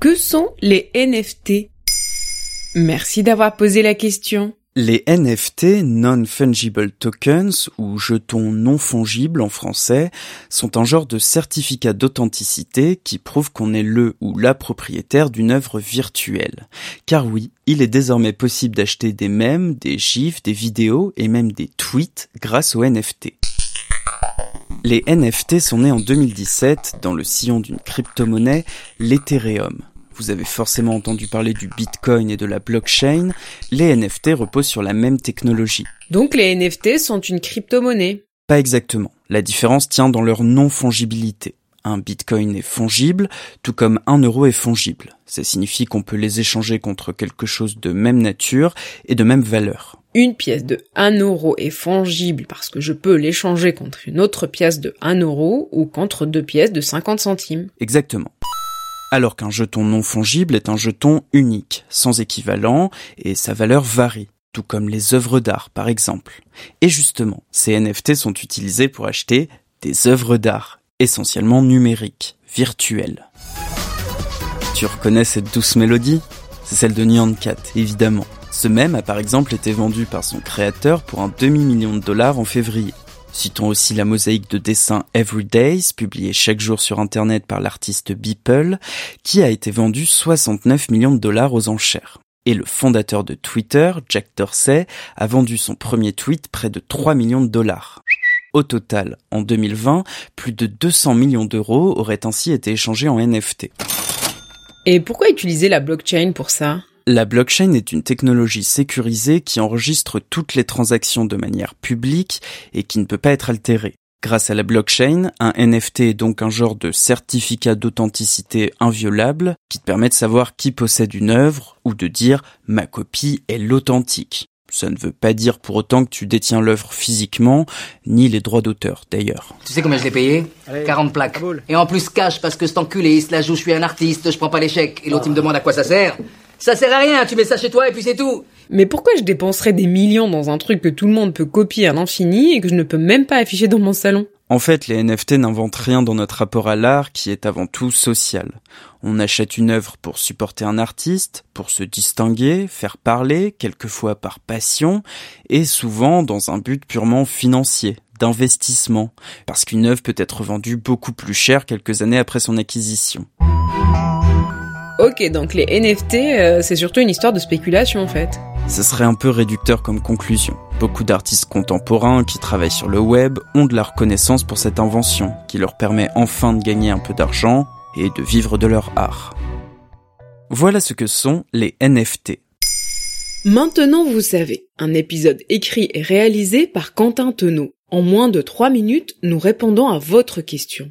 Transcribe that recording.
Que sont les NFT Merci d'avoir posé la question. Les NFT, Non-Fungible Tokens, ou jetons non fongibles en français, sont un genre de certificat d'authenticité qui prouve qu'on est le ou la propriétaire d'une œuvre virtuelle. Car oui, il est désormais possible d'acheter des mèmes, des gifs, des vidéos et même des tweets grâce aux NFT. Les NFT sont nés en 2017 dans le sillon d'une crypto-monnaie, l'Ethereum. Vous avez forcément entendu parler du Bitcoin et de la blockchain. Les NFT reposent sur la même technologie. Donc les NFT sont une crypto-monnaie Pas exactement. La différence tient dans leur non-fongibilité. Un bitcoin est fongible, tout comme un euro est fongible. Ça signifie qu'on peut les échanger contre quelque chose de même nature et de même valeur. Une pièce de 1 euro est fongible parce que je peux l'échanger contre une autre pièce de 1 euro ou contre deux pièces de 50 centimes. Exactement alors qu'un jeton non fongible est un jeton unique, sans équivalent, et sa valeur varie, tout comme les œuvres d'art par exemple. Et justement, ces NFT sont utilisés pour acheter des œuvres d'art, essentiellement numériques, virtuelles. Tu reconnais cette douce mélodie? C'est celle de Nyan Cat, évidemment. Ce même a par exemple été vendu par son créateur pour un demi-million de dollars en février. Citons aussi la mosaïque de dessins Everydays, publiée chaque jour sur Internet par l'artiste Beeple, qui a été vendue 69 millions de dollars aux enchères. Et le fondateur de Twitter, Jack Dorsey, a vendu son premier tweet près de 3 millions de dollars. Au total, en 2020, plus de 200 millions d'euros auraient ainsi été échangés en NFT. Et pourquoi utiliser la blockchain pour ça? La blockchain est une technologie sécurisée qui enregistre toutes les transactions de manière publique et qui ne peut pas être altérée. Grâce à la blockchain, un NFT est donc un genre de certificat d'authenticité inviolable qui te permet de savoir qui possède une œuvre ou de dire ma copie est l'authentique. Ça ne veut pas dire pour autant que tu détiens l'œuvre physiquement, ni les droits d'auteur d'ailleurs. Tu sais combien je l'ai payé? 40 plaques. Et en plus cash parce que cet enculé il se la joue, je suis un artiste, je prends pas l'échec. Et l'autre il me demande à quoi ça sert. Ça sert à rien, tu mets ça chez toi et puis c'est tout. Mais pourquoi je dépenserais des millions dans un truc que tout le monde peut copier à l'infini et que je ne peux même pas afficher dans mon salon? En fait, les NFT n'inventent rien dans notre rapport à l'art qui est avant tout social. On achète une œuvre pour supporter un artiste, pour se distinguer, faire parler, quelquefois par passion, et souvent dans un but purement financier, d'investissement, parce qu'une œuvre peut être vendue beaucoup plus cher quelques années après son acquisition. Ok, donc les NFT, euh, c'est surtout une histoire de spéculation en fait. Ce serait un peu réducteur comme conclusion. Beaucoup d'artistes contemporains qui travaillent sur le web ont de la reconnaissance pour cette invention, qui leur permet enfin de gagner un peu d'argent et de vivre de leur art. Voilà ce que sont les NFT. Maintenant vous savez, un épisode écrit et réalisé par Quentin Tenot. En moins de 3 minutes, nous répondons à votre question.